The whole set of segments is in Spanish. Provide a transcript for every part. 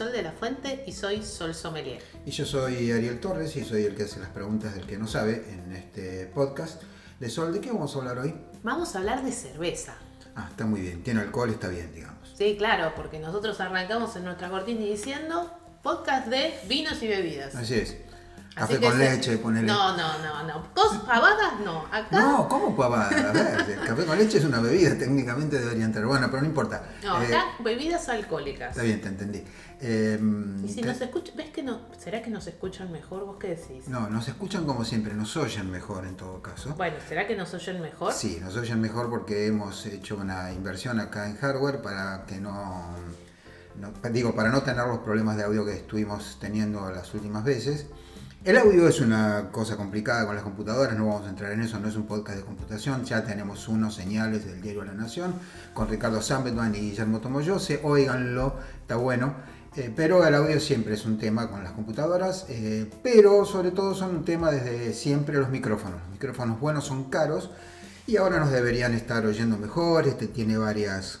Marisol de la Fuente y soy Sol Sommelier. Y yo soy Ariel Torres y soy el que hace las preguntas del que no sabe en este podcast. De Sol, ¿de qué vamos a hablar hoy? Vamos a hablar de cerveza. Ah, está muy bien, tiene alcohol, está bien, digamos. Sí, claro, porque nosotros arrancamos en nuestra cortina diciendo podcast de vinos y bebidas. Así es. Así Café que con se- leche, ponele. No, no, no, no. Pavadas no. Acá. No, ¿cómo pavada? A ver, el café con leche es una bebida, técnicamente debería entrar. Bueno, pero no importa. No, Eh, acá bebidas alcohólicas. está bien, te entendí. Eh, Y si te- nos escuchan, ¿ves que no? ¿Será que nos escuchan mejor? ¿Vos qué decís? No, nos escuchan como siempre, nos oyen mejor en todo caso. Bueno, ¿será que nos oyen mejor? Sí, nos oyen mejor porque hemos hecho una inversión acá en hardware para que no, no- digo, para no tener los problemas de audio que estuvimos teniendo las últimas veces. El audio es una cosa complicada con las computadoras, no vamos a entrar en eso, no es un podcast de computación, ya tenemos unos señales del diario La Nación con Ricardo Sambetman y Guillermo Tomoyose, óiganlo, está bueno. Eh, pero el audio siempre es un tema con las computadoras, eh, pero sobre todo son un tema desde siempre los micrófonos. Los micrófonos buenos son caros y ahora nos deberían estar oyendo mejor. Este tiene varias,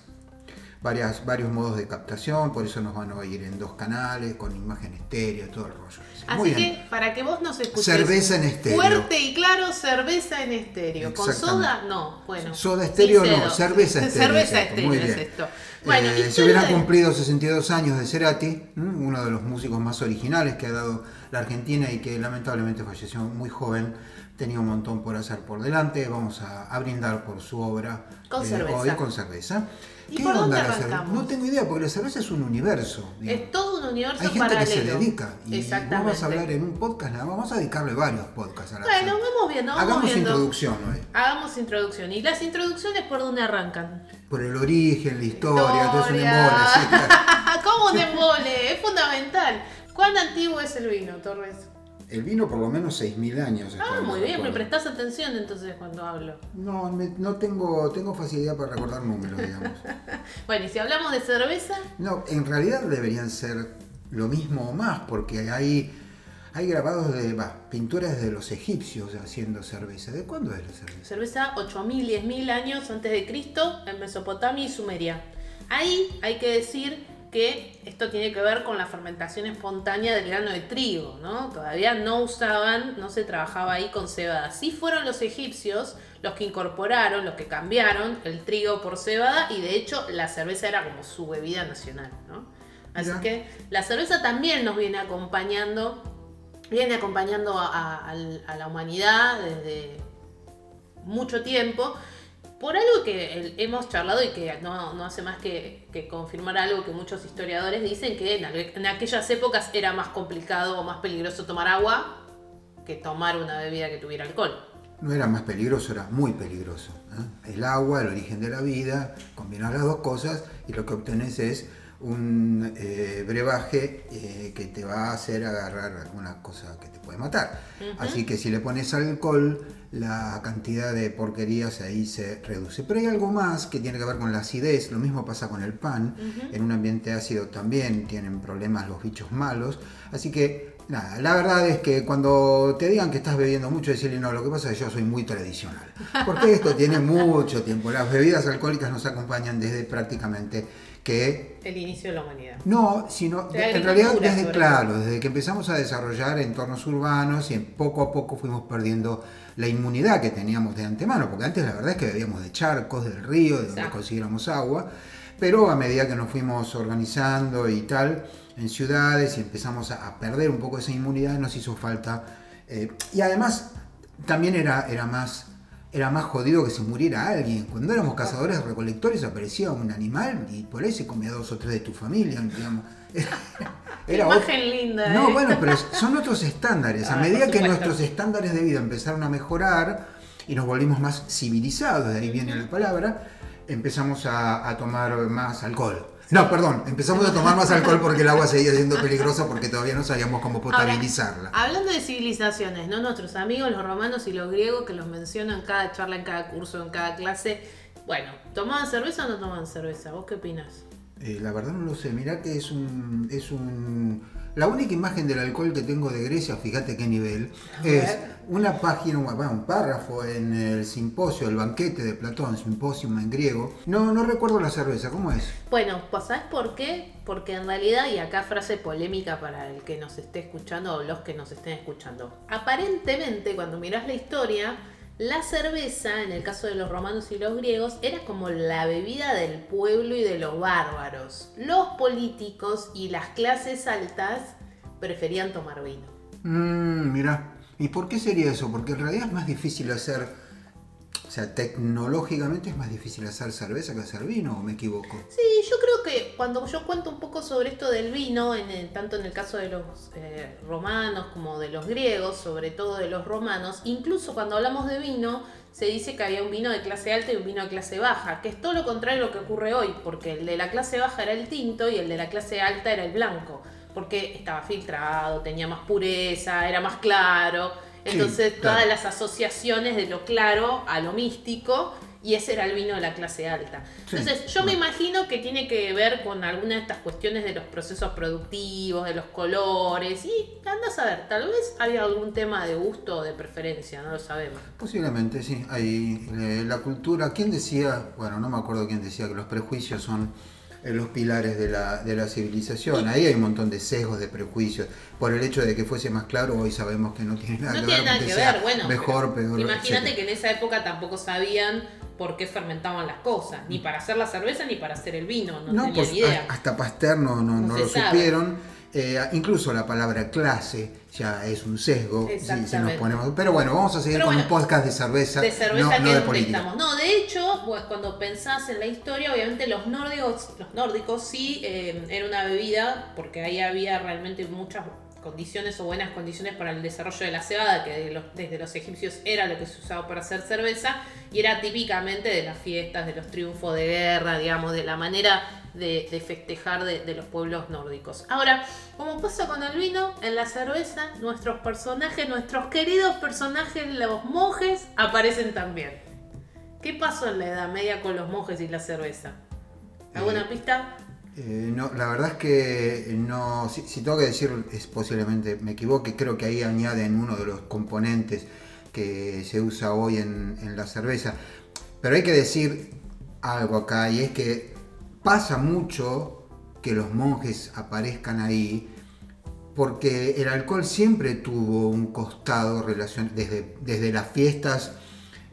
varias, varios modos de captación, por eso nos van a oír en dos canales, con imagen estéreo, todo el rollo. ese. Así que para que vos nos escuches Cerveza en estéreo. fuerte y claro, cerveza en estéreo. Con soda, no. Bueno. Soda estéreo no, cerveza estéreo. Cerveza exacto, muy estéreo es esto. Bueno, Eh, se hubieran de- cumplido 62 años de Cerati, uno de los músicos más originales que ha dado la Argentina y que lamentablemente falleció muy joven. Tenía un montón por hacer por delante. Vamos a, a brindar por su obra eh, Con cerveza. hoy con cerveza. ¿Y por dónde la cerveza? arrancamos? No tengo idea, porque la cerveza es un universo. Es todo un universo Hay gente paralelo. que se dedica y Exactamente. vamos a hablar en un podcast nada más. Vamos a dedicarle varios podcasts a la Bueno, vamos viendo, vamos Hagamos viendo. introducción hoy. Hagamos introducción. ¿Y las introducciones por dónde arrancan? Por el origen, la historia, todo es un embole, sí, claro. ¿Cómo un embole? Es fundamental. ¿Cuán antiguo es el vino, Torres? El vino por lo menos 6.000 años. Ah, muy bien, me prestás atención entonces cuando hablo. No, me- no tengo, tengo facilidad para recordar números, digamos. Bueno, y si hablamos de cerveza, No, en realidad deberían ser lo mismo o más, porque hay, hay grabados de pinturas de los egipcios haciendo cerveza. ¿De cuándo es la cerveza? cerveza 8000, 10000 años antes de Cristo en Mesopotamia y Sumeria. Ahí hay que decir que esto tiene que ver con la fermentación espontánea del grano de trigo, ¿no? Todavía no usaban, no se trabajaba ahí con cebada. Sí fueron los egipcios los que incorporaron, los que cambiaron el trigo por cebada y de hecho la cerveza era como su bebida nacional, ¿no? Así Mira. que la cerveza también nos viene acompañando, viene acompañando a, a- al- a la humanidad desde mucho tiempo por algo que el- hemos charlado y que no, no hace más que, confirmar algo que muchos historiadores dicen que en aquellas épocas era más complicado o más peligroso tomar agua que tomar una bebida que tuviera alcohol. No era más peligroso, era muy peligroso. ¿eh? El agua, el origen de la vida, combinar las dos cosas y lo que obtenés es un eh, brebaje eh, que te va a hacer agarrar alguna cosa que te puede matar. Así que si le pones alcohol, la cantidad de porquerías ahí se reduce. Pero hay algo más que tiene que ver con la acidez, lo mismo pasa con el pan. En un ambiente ácido también tienen problemas los bichos malos. Así que Nada, la verdad es que cuando te digan que estás bebiendo mucho, decirle no, lo que pasa es que yo soy muy tradicional. Porque esto tiene mucho tiempo. Las bebidas alcohólicas nos acompañan desde prácticamente que El inicio de la humanidad. no, sino De en realidad desde claro, desde que empezamos a desarrollar entornos urbanos y poco a poco fuimos perdiendo la inmunidad que teníamos de antemano, porque antes la verdad es que bebíamos de charcos, del río, de donde consiguiéramos agua, pero a medida que nos fuimos organizando y tal en ciudades y empezamos a, a perder un poco esa inmunidad, nos hizo falta. eh, y además también era, era más era más jodido que se muriera alguien. Cuando éramos cazadores recolectores aparecía un animal y por ahí se comía dos o tres de tu familia, digamos. Era Imagen otro- linda, No, ¿eh? bueno, pero son otros estándares. A Ah, medida que nuestros estándares de vida empezaron a mejorar y nos volvimos más civilizados, de ahí viene la palabra, empezamos a, a tomar más alcohol. No, perdón, empezamos a tomar más alcohol porque el agua seguía siendo peligrosa porque todavía no sabíamos cómo potabilizarla. hablando de civilizaciones, ¿no? Nuestros amigos, los romanos y los griegos, que los mencionan en cada charla, en cada curso, en cada clase. Bueno, ¿tomaban cerveza o no tomaban cerveza? ¿Vos qué opinas? Eh, la verdad no lo sé, mirá que es un, es un... La única imagen del alcohol que tengo de Grecia, fíjate qué nivel, es una página, un párrafo en el simposio, el banquete de Platón, simposium en griego. No, no recuerdo la cerveza, ¿cómo es? Bueno, pues ¿sabes por qué? Porque en realidad, y acá frase polémica para el que nos esté escuchando o los que nos estén escuchando, aparentemente cuando miras la historia, la cerveza, en el caso de los romanos y los griegos, era como la bebida del pueblo y de los bárbaros. Los políticos y las clases altas preferían tomar vino. Mmm, mira. ¿Y por qué sería eso? Porque en realidad es más difícil hacer o sea, tecnológicamente es más difícil hacer cerveza que hacer vino, ¿o me equivoco? Sí, yo creo que cuando yo cuento un poco sobre esto del vino, en tanto en el caso de los eh, romanos como de los griegos, sobre todo de los romanos, incluso cuando hablamos de vino, se dice que había un vino de clase alta y un vino de clase baja, que es todo lo contrario a lo que ocurre hoy, porque el de la clase baja era el tinto y el de la clase alta era el blanco, porque estaba filtrado, tenía más pureza, era más claro entonces todas las asociaciones de lo claro a lo místico y ese era el vino de la clase alta. Entonces, yo me imagino que tiene que ver con alguna de estas cuestiones de los procesos productivos, de los colores, y andas a ver, tal vez había algún tema de gusto o de preferencia, no lo sabemos. Posiblemente, sí. Hay eh, la cultura. ¿Quién decía? Bueno, no me acuerdo quién decía que los prejuicios son en los pilares de la, de la civilización. Ahí hay un montón de sesgos, de prejuicios. Por el hecho de que fuese más claro, hoy sabemos que no tiene nada no que tiene ver. Nada que ver. Bueno, mejor, peor. Imagínate que en esa época tampoco sabían por qué fermentaban las cosas, ni para hacer la cerveza ni para hacer el vino, no, tenían pues, idea. Hasta Pasteur no, no, no, lo supieron. Eh, incluso la palabra clase ya es un sesgo si, nos ponemos. Pero bueno, vamos a seguir con un podcast de cerveza. De cerveza no, que de política. No, de hecho, pues, cuando pensás en la historia, obviamente los nórdicos, los nórdicos sí eh, era una bebida, porque ahí había realmente muchas condiciones o buenas condiciones para el desarrollo de la cebada, que desde los egipcios era lo que se usaba para hacer cerveza, y era típicamente de las fiestas, de los triunfos de guerra, digamos, de la manera de, festejar de, los pueblos nórdicos. Ahora, como pasa con el vino, en la cerveza, nuestros personajes, nuestros queridos personajes, los monjes, aparecen también. ¿Qué pasó en la Edad Media con los monjes y la cerveza? ¿Alguna eh, pista? Eh, no, la verdad es que no, si, tengo que decir, es posiblemente me equivoque, creo que ahí añaden uno de los componentes que se usa hoy en, en la cerveza. Pero hay que decir algo acá y es que pasa mucho que los monjes aparezcan ahí porque el alcohol siempre tuvo un costado desde, desde las fiestas,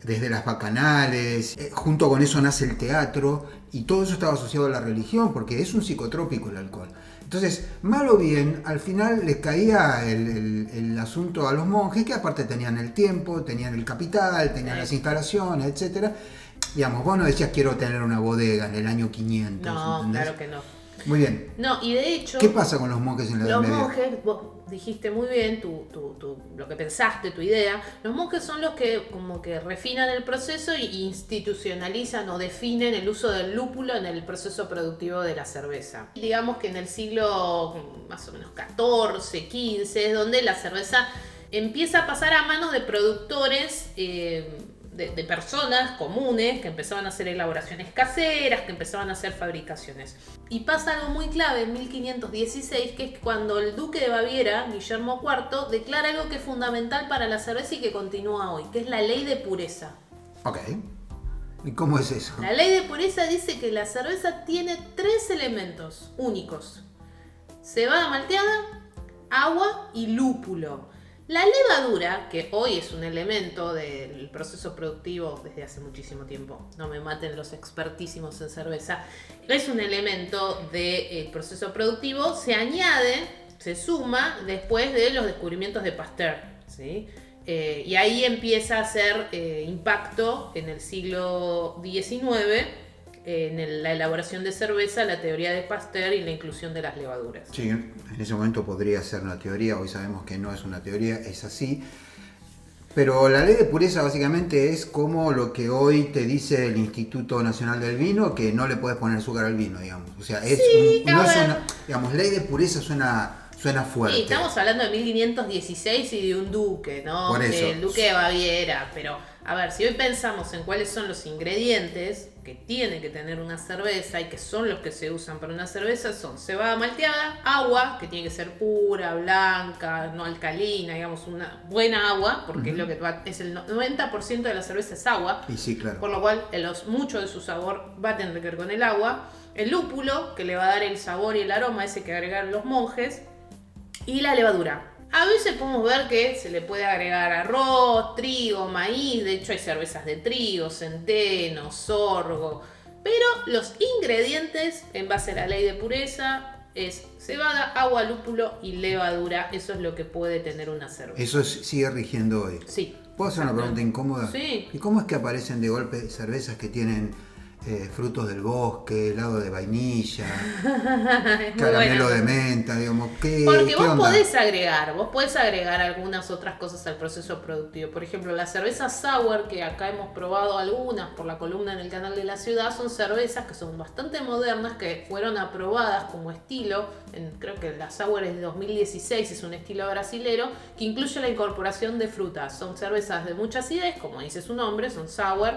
desde las bacanales, eh, junto con eso nace el teatro y todo eso estaba asociado a la religión porque es un psicotrópico el alcohol. Entonces, mal o bien, al final les caía el, asunto a los monjes que aparte tenían el tiempo, tenían el capital, tenían las instalaciones, etcétera Digamos, vos no decías quiero tener una bodega en el año 500. No, claro que no. Muy bien. No, y de hecho... ¿Qué pasa con los monjes en la Edad Los monjes, vos dijiste muy bien tu, tu, lo que pensaste, tu idea. Los monjes son los que como que refinan el proceso e institucionalizan o definen el uso del lúpulo en el proceso productivo de la cerveza. Digamos que en el siglo más o menos 14, 15 es donde la cerveza empieza a pasar a manos de productores... Eh, de, personas comunes que empezaban a hacer elaboraciones caseras, que empezaban a hacer fabricaciones. Y pasa algo muy clave en 1516, que es cuando el duque de Baviera, Guillermo IV, declara algo que es fundamental para la cerveza y que continúa hoy, que es la ley de pureza. Ok. ¿Y cómo es eso? La ley de pureza dice que la cerveza tiene tres elementos únicos. Cebada malteada, agua y lúpulo. La levadura, que hoy es un elemento del proceso productivo desde hace muchísimo tiempo, no me maten los expertísimos en cerveza, es un elemento del proceso productivo, se añade, se suma después de los descubrimientos de Pasteur. ¿sí? Eh, y ahí empieza a hacer eh, impacto en el siglo XIX en la elaboración de cerveza, la teoría de Pasteur y la inclusión de las levaduras. Sí, en ese momento podría ser una teoría, hoy sabemos que no es una teoría, es así. Pero la ley de pureza básicamente es como lo que hoy te dice el Instituto Nacional del Vino, que no le puedes poner azúcar al vino, digamos. O sea, es, Sí, un- no es una, digamos, ley de pureza suena, suena fuerte. Sí, estamos hablando de 1516 y de un duque, ¿no? Por eso. Del duque de Baviera. Pero, a ver, si hoy pensamos en cuáles son los ingredientes que tiene que tener una cerveza y que son los que se usan para una cerveza, son cebada malteada, agua, que tiene que ser pura, blanca, no alcalina, digamos, una buena agua, porque es lo que va- es el no- 90% de la cerveza es agua. Y sí, claro. Por lo cual, mucho de su sabor va a tener que ver con el agua. El lúpulo, que le va a dar el sabor y el aroma ese que agregaron los monjes. Y la levadura. A veces podemos ver que se le puede agregar arroz, trigo, maíz. De hecho, hay cervezas de trigo, centeno, sorgo. Pero los ingredientes, en base a la ley de pureza, es cebada, agua, lúpulo y levadura. Eso es lo que puede tener una cerveza. Eso es- sigue rigiendo hoy. Sí. ¿Puedo hacer una pregunta incómoda? Sí. ¿Y cómo es que aparecen de golpe cervezas que tienen eh, frutos del bosque, helado de vainilla, caramelo de menta, digamos? ¿qué, Porque qué vos onda? podés agregar, vos podés agregar algunas otras cosas al proceso productivo. Por ejemplo, la cerveza sour, que acá hemos probado algunas por la columna en el canal de la ciudad, son cervezas que son bastante modernas, que fueron aprobadas como estilo, en- creo que la sour es de 2016, es un estilo brasilero, que incluye la incorporación de frutas. Son cervezas de mucha acidez, como dice su nombre, son sour.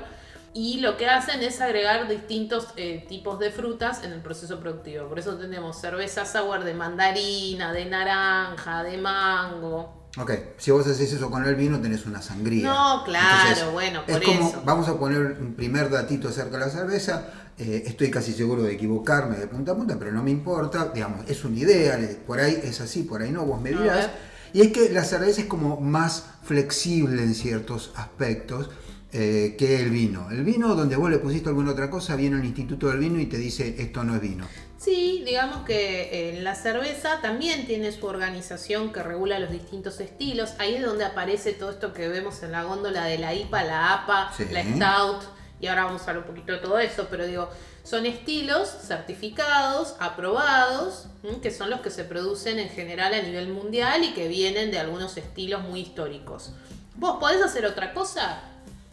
Y lo que hacen es agregar distintos eh, tipos de frutas en el proceso productivo. Por eso tenemos cerveza sour de mandarina, de naranja, de mango. Ok, si vos haces eso con el vino tenés una sangría. No, claro, bueno, es por como, eso. Vamos a poner un primer datito acerca de la cerveza. eh, estoy casi seguro de equivocarme de punta a punta, pero no me importa. Digamos, es una idea, por ahí es así, por ahí no, vos me dirás. Y es que la cerveza es como más flexible en ciertos aspectos eh, que el vino. El vino, donde vos le pusiste alguna otra cosa, viene el Instituto del Vino y te dice esto no es vino. Sí, digamos que eh, la cerveza también tiene su organización que regula los distintos estilos. Ahí es donde aparece todo esto que vemos en la góndola de la IPA, la APA, Sí. la Stout. Y ahora vamos a hablar un poquito de todo eso, pero digo, son estilos certificados, aprobados, que son los que se producen en general a nivel mundial y que vienen de algunos estilos muy históricos. ¿Vos podés hacer otra cosa?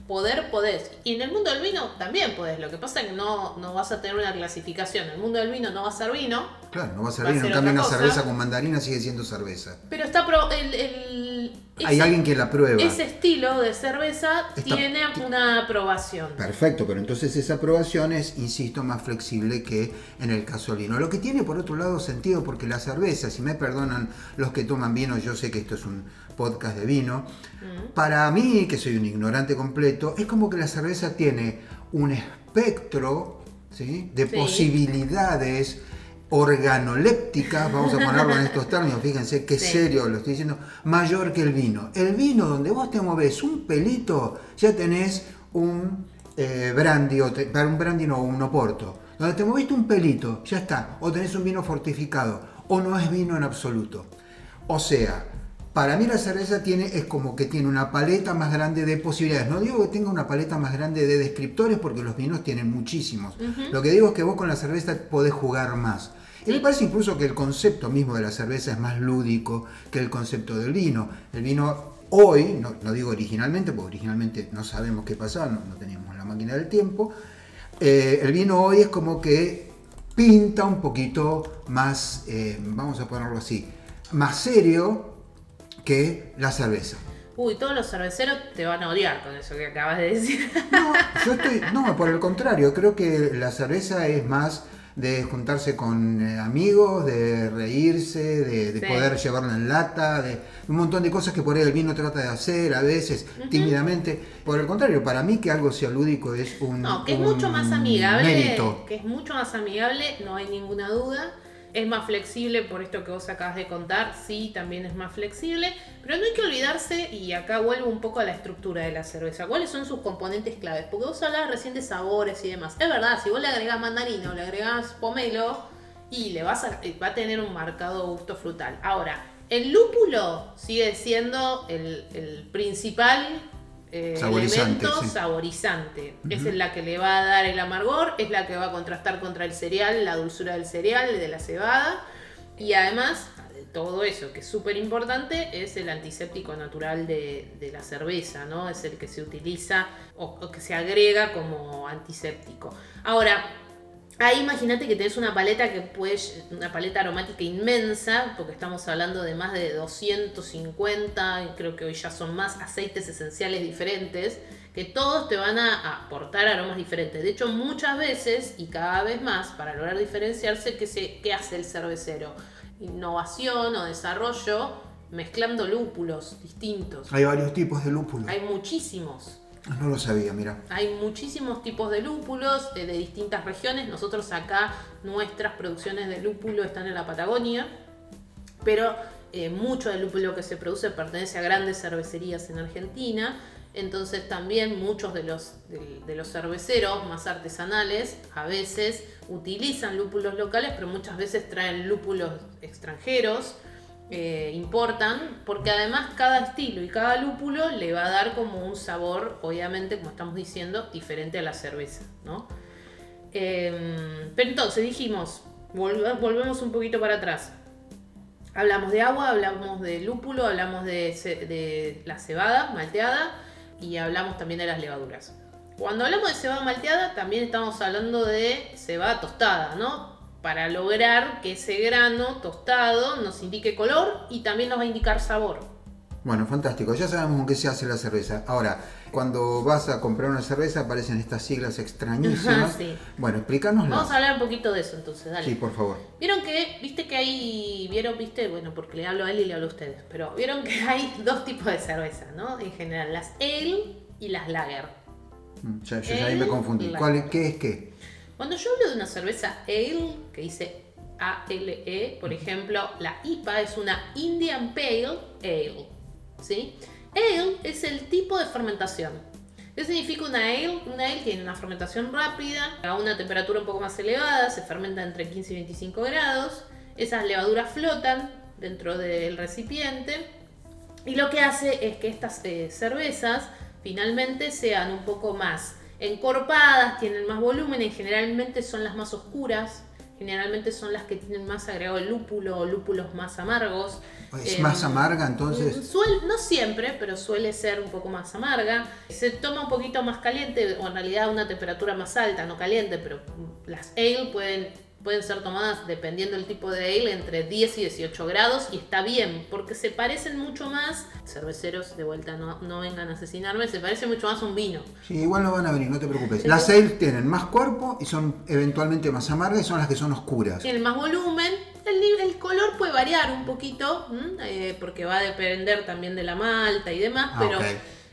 Poder, podés. Y en el mundo del vino también podés. Lo que pasa es que no, no vas a tener una clasificación. En el mundo del vino no va a ser vino, Claro, no va a ser Va vino. En cambio, una cosa. cerveza con mandarina sigue siendo cerveza. pero está pro- el, el- Hay ese- alguien que la prueba. Ese estilo de cerveza Está- tiene una aprobación. Perfecto, pero entonces esa aprobación es, insisto, más flexible que en el caso del vino. Lo que tiene por otro lado sentido, porque la cerveza, si me perdonan los que toman vino, yo sé que esto es un podcast de vino, para mí, que soy un ignorante completo, es como que la cerveza tiene un espectro ¿sí? de Sí. posibilidades organolépticas, vamos a ponerlo en estos términos, fíjense qué Sí. serio lo estoy diciendo, mayor que el vino. El vino, donde vos te moves un pelito, ya tenés un eh, brandy, o te- un brandy no, un oporto. Donde te moviste un pelito, ya está. O tenés un vino fortificado, o no es vino en absoluto. O sea, para mí la cerveza tiene, es como que tiene una paleta más grande de posibilidades. No digo que tenga una paleta más grande de descriptores porque los vinos tienen muchísimos. Lo que digo es que vos con la cerveza podés jugar más. Y me parece incluso que el concepto mismo de la cerveza es más lúdico que el concepto del vino. El vino hoy, no, no digo originalmente, porque originalmente no sabemos qué pasaba, no, no teníamos la máquina del tiempo. eh, el vino hoy es como que pinta un poquito más, eh, vamos a ponerlo así, más serio que la cerveza. Uy, todos los cerveceros te van a odiar con eso que acabas de decir. No, yo estoy, no, por el contrario, creo que la cerveza es más de juntarse con eh, amigos, de reírse, de, de Sí. poder llevarla en lata, de un montón de cosas que por ahí el vino trata de hacer a veces tímidamente. Por el contrario, para mí que algo sea lúdico es un No, que es mucho más amigable. mérito. Que es mucho más amigable, no hay ninguna duda. Es más flexible por esto que vos acabas de contar, sí, también es más flexible. Pero no hay que olvidarse, y acá vuelvo un poco a la estructura de la cerveza. ¿Cuáles son sus componentes claves? Porque vos hablabas recién de sabores y demás. Es verdad, si vos le agregás mandarina o le agregás pomelo, y le vas a, va a tener un marcado gusto frutal. Ahora, el lúpulo sigue siendo el principal eh, Saborizante, elemento sí. saborizante. Es la que le va a dar el amargor, es la que va a contrastar contra el cereal, la dulzura del cereal, de la cebada. Y además, todo eso, que es súper importante, es el antiséptico natural de, la cerveza, ¿no? Es el que se utiliza o, que se agrega como antiséptico. Ahora, Ahí imagínate que tenés una paleta que puede, una paleta aromática inmensa, porque estamos hablando de más de 250, creo que hoy ya son más aceites esenciales diferentes, que todos te van a aportar aromas diferentes. De hecho, muchas veces y cada vez más, para lograr diferenciarse, ¿qué, se, qué hace el cervecero? Innovación o desarrollo mezclando lúpulos distintos. Hay varios tipos de lúpulos. Hay muchísimos. No lo sabía, mira. Hay muchísimos tipos de lúpulos eh, de distintas regiones. Nosotros acá, nuestras producciones de lúpulo están en la Patagonia, pero eh, mucho del lúpulo que se produce pertenece a grandes cervecerías en Argentina. Entonces también muchos de los, de, los cerveceros más artesanales a veces utilizan lúpulos locales, pero muchas veces traen lúpulos extranjeros, eh, importan, porque además cada estilo y cada lúpulo le va a dar como un sabor, obviamente, como estamos diciendo, diferente a la cerveza, ¿no? Em, pero entonces dijimos, volvemos un poquito para atrás. Hablamos de agua, hablamos de lúpulo, hablamos de, de la cebada malteada y hablamos también de las levaduras. Cuando hablamos de cebada malteada, también estamos hablando de cebada tostada, ¿no? Para lograr que ese grano tostado nos indique color y también nos va a indicar sabor. Bueno, fantástico. Ya sabemos con qué se hace la cerveza. Ahora, cuando vas a comprar una cerveza aparecen estas siglas extrañísimas. sí. Bueno, explícanos. Vamos a hablar un poquito de eso entonces, dale. Sí, por favor. Vieron que, viste que hay, vieron, viste, bueno, porque le hablo a él y le hablo a ustedes, pero vieron que hay dos tipos de cerveza, ¿no? En general, las ale y las lager. Mm, ya, yo ahí me confundí. ¿Cuál, ¿Qué es qué? Cuando yo hablo de una cerveza ale, que dice A-L-E, por ejemplo, la IPA es una Indian Pale Ale, ¿sí? Ale es el tipo de fermentación. ¿Qué significa una ale? Una ale tiene una fermentación rápida, a una temperatura un poco más elevada, se fermenta entre 15 y 25 grados. Esas levaduras flotan dentro del recipiente y lo que hace es que estas eh, cervezas finalmente sean un poco más encorpadas, tienen más volumen y generalmente son las más oscuras, generalmente son las que tienen más agregado lúpulo o lúpulos más amargos. ¿Es más em, amarga entonces? no siempre, pero suele ser un poco más amarga. Se toma un poquito más caliente, o en realidad una temperatura más alta, no caliente, pero las ale pueden pueden ser tomadas dependiendo del tipo de ale entre 10 y 18 grados y está bien porque se parecen mucho más, cerveceros de vuelta no, no vengan a asesinarme, se parece mucho más a un vino. Sí, igual no van a venir, no te preocupes. Las ale tienen más cuerpo y son eventualmente más amargas y son las que son oscuras. Tienen más volumen, el, el color puede variar un poquito eh, porque va a depender también de la malta y demás, ah, pero...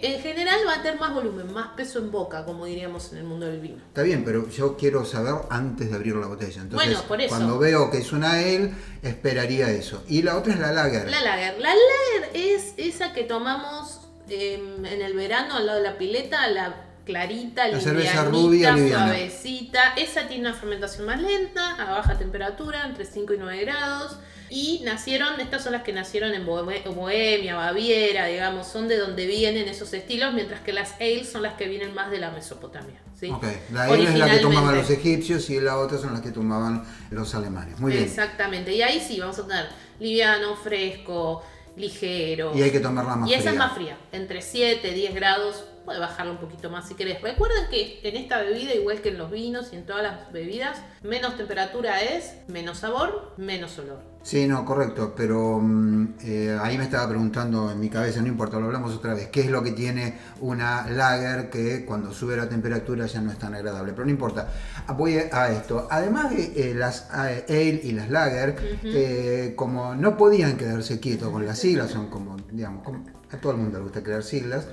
En general va a tener más volumen, más peso en boca, como diríamos en el mundo del vino. Está bien, pero yo quiero saber antes de abrir la botella. Entonces, cuando veo que es una ale, esperaría eso. Y la otra es la lager. La lager. La lager es esa que tomamos em, en el verano al lado de la pileta, la clarita, la cerveza rubia, suavecita. Esa tiene una fermentación más lenta, a baja temperatura, entre 5 y 9 grados. Y nacieron, estas son las que nacieron en Bohemia, Baviera, digamos, son de donde vienen esos estilos, mientras que las ales son las que vienen más de la Mesopotamia. ¿sí? la ale es la que tomaban los egipcios y la otra son las que tomaban los alemanes. Muy bien. Exactamente, y ahí sí vamos a tener liviano, fresco, ligero. Y hay que tomarla más fría. Y esa es más fría, entre 7, 10 grados puede bajarlo un poquito más si querés. Recuerden que en esta bebida, igual que en los vinos y en todas las bebidas, menos temperatura es menos sabor, menos olor. Sí, no, correcto, pero mm, eh, ahí me estaba preguntando en mi cabeza, no importa, lo hablamos otra vez, ¿qué es lo que tiene una lager que cuando sube la temperatura ya no es tan agradable? Pero no importa, voy a esto. Además de eh, las eh, ale y las lager, como no podían quedarse quietos con las siglas, son como, digamos, a todo el mundo le gusta crear siglas,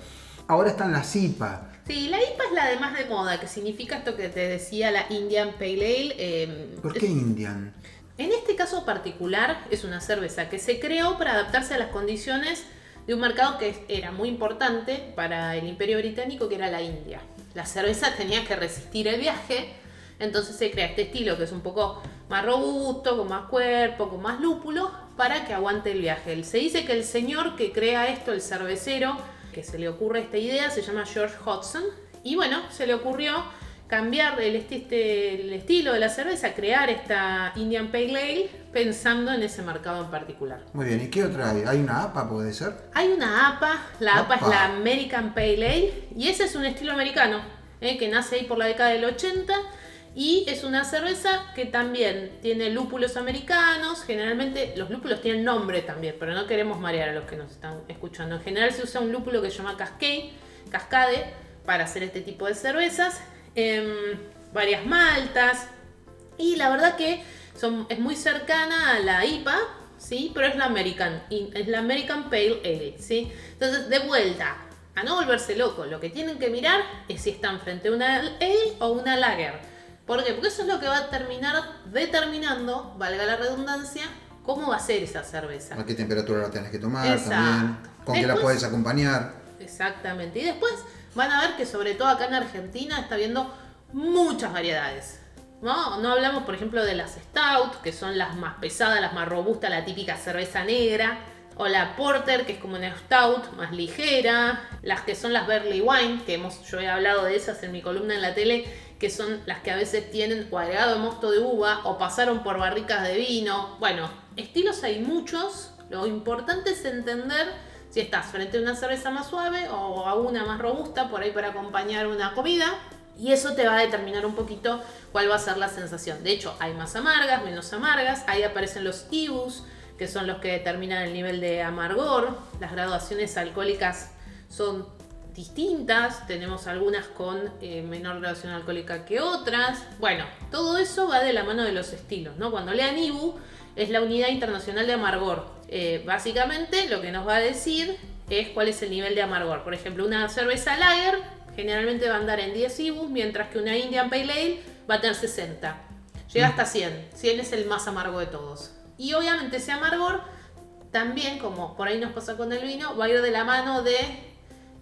Ahora están las IPA. Sí, la IPA es la de más de moda, que significa esto que te decía la Indian Pale Ale. Em, ¿Por qué Indian? En este caso particular es una cerveza que se creó para adaptarse a las condiciones de un mercado que era muy importante para el imperio británico, que era la India. La cerveza tenía que resistir el viaje, entonces se crea este estilo que es un poco más robusto, con más cuerpo, con más lúpulo, para que aguante el viaje. Se dice que el señor que crea esto, el cervecero, que se le ocurre esta idea, se llama George Hodgson, y bueno, se le ocurrió cambiar el, este, el estilo de la cerveza, crear esta Indian Pale Ale pensando en ese mercado en particular. Muy bien, ¿y qué otra hay? ¿Hay una APA, puede ser? Hay una APA, la APA, es la American Pale Ale, y ese es un estilo americano, eh, que nace ahí por la década del 80, y es una cerveza que también tiene lúpulos americanos, generalmente los lúpulos tienen nombre también, pero no queremos marear a los que nos están escuchando. En general se usa un lúpulo que se llama Cascade, Cascade para hacer este tipo de cervezas, em, varias maltas, y la verdad que es muy cercana a la IPA, ¿sí? Pero es la American, es la American Pale Ale, ¿sí? Entonces, de vuelta, a no volverse loco, lo que tienen que mirar es si están frente a una Ale o una Lager. ¿Por qué? Porque eso es lo que va a terminar determinando, valga la redundancia, cómo va a ser esa cerveza. ¿A qué temperatura la tenés que tomar Exacto. también? ¿Con qué la puedes acompañar? Exactamente. Y después van a ver que sobre todo acá en Argentina está viendo muchas variedades. ¿no? no hablamos, por ejemplo, de las Stout, que son las más pesadas, las más robustas, la típica cerveza negra. O la Porter, que es como una Stout, más ligera. Las que son las Barley Wine, que hemos, yo he hablado de esas en mi columna en la tele, que son las que a veces tienen o agregado mosto de uva o pasaron por barricas de vino. Bueno, estilos hay muchos. Lo importante es entender si estás frente a una cerveza más suave o a una más robusta por ahí para acompañar una comida. Y eso te va a determinar un poquito cuál va a ser la sensación. De hecho, hay más amargas, menos amargas. Ahí aparecen los IBUs, que son los que determinan el nivel de amargor. Las graduaciones alcohólicas son distintas. Tenemos algunas con eh, menor graduación alcohólica que otras. Bueno, todo eso va de la mano de los estilos, ¿no? Cuando lean IBU es la Unidad Internacional de Amargor. Eh, básicamente lo que nos va a decir es cuál es el nivel de amargor. Por ejemplo, una cerveza lager generalmente va a andar en 10 IBUs, mientras que una Indian Pale Ale va a tener 60. Llega hasta 100. 100 es el más amargo de todos. Y obviamente ese amargor también, como por ahí nos pasa con el vino, va a ir de la mano de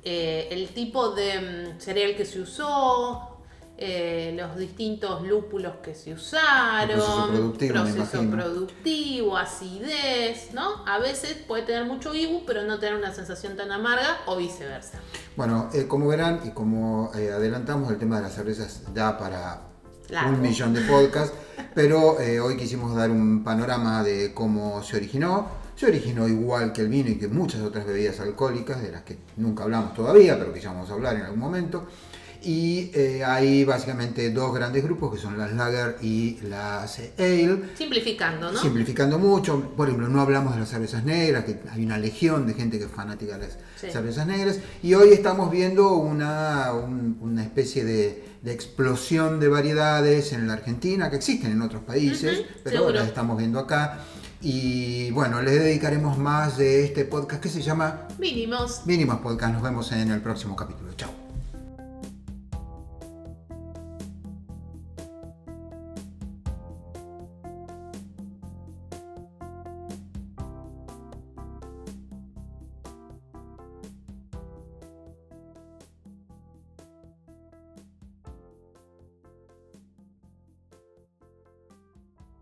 eh, el tipo de mm, cereal que se usó, eh, los distintos lúpulos que se usaron, El proceso productivo, proceso acidez, ¿no? A veces puede tener mucho ibu, pero no tener una sensación tan amarga o viceversa. Bueno, eh, como verán y como eh, adelantamos, el tema de las cervezas da para Largo. un millón de podcasts, pero hoy quisimos dar un panorama de cómo se originó. Se originó igual que el vino y que muchas otras bebidas alcohólicas, de las que nunca hablamos todavía, pero que ya vamos a hablar en algún momento. Y eh, hay básicamente dos grandes grupos, que son las Lager y las Ale. Simplificando, ¿no? Simplificando mucho, por ejemplo, no hablamos de las cervezas negras, que hay una legión de gente que es fanática de las Sí. cervezas negras, y hoy estamos viendo una, un- una especie de, de explosión de variedades en la Argentina, que existen en otros países, pero seguro. las estamos viendo acá. Y bueno, le dedicaremos más de este podcast que se llama Mínimos. Mínimos Podcast. Nos vemos en el próximo capítulo. Chao.